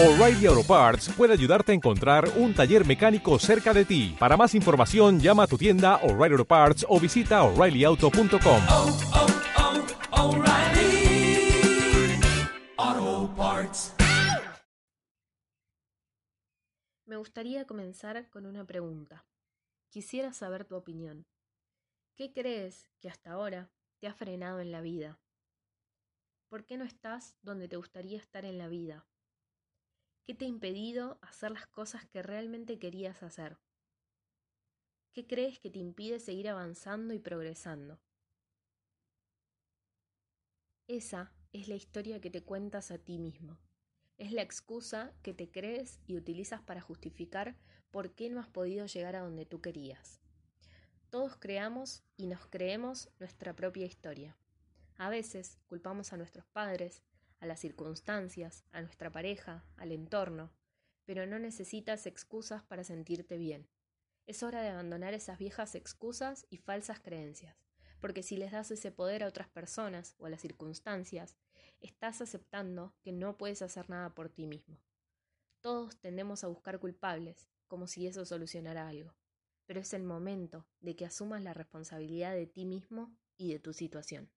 O'Reilly Auto Parts puede ayudarte a encontrar un taller mecánico cerca de ti. Para más información, llama a tu tienda O'Reilly Auto Parts o visita oreillyauto.com. oh, oh, Parts. Me gustaría comenzar con una pregunta. Quisiera saber tu opinión. ¿Qué crees que hasta ahora te ha frenado en la vida? ¿Por qué no estás donde te gustaría estar en la vida? ¿Qué te ha impedido hacer las cosas que realmente querías hacer? ¿Qué crees que te impide seguir avanzando y progresando? Esa es la historia que te cuentas a ti mismo. Es la excusa que te crees y utilizas para justificar por qué no has podido llegar a donde tú querías. Todos creamos y nos creemos nuestra propia historia. A veces culpamos a nuestros padres, a las circunstancias, a nuestra pareja, al entorno, pero no necesitas excusas para sentirte bien. Es hora de abandonar esas viejas excusas y falsas creencias, porque si les das ese poder a otras personas o a las circunstancias, estás aceptando que no puedes hacer nada por ti mismo. Todos tendemos a buscar culpables, como si eso solucionara algo, pero es el momento de que asumas la responsabilidad de ti mismo y de tu situación.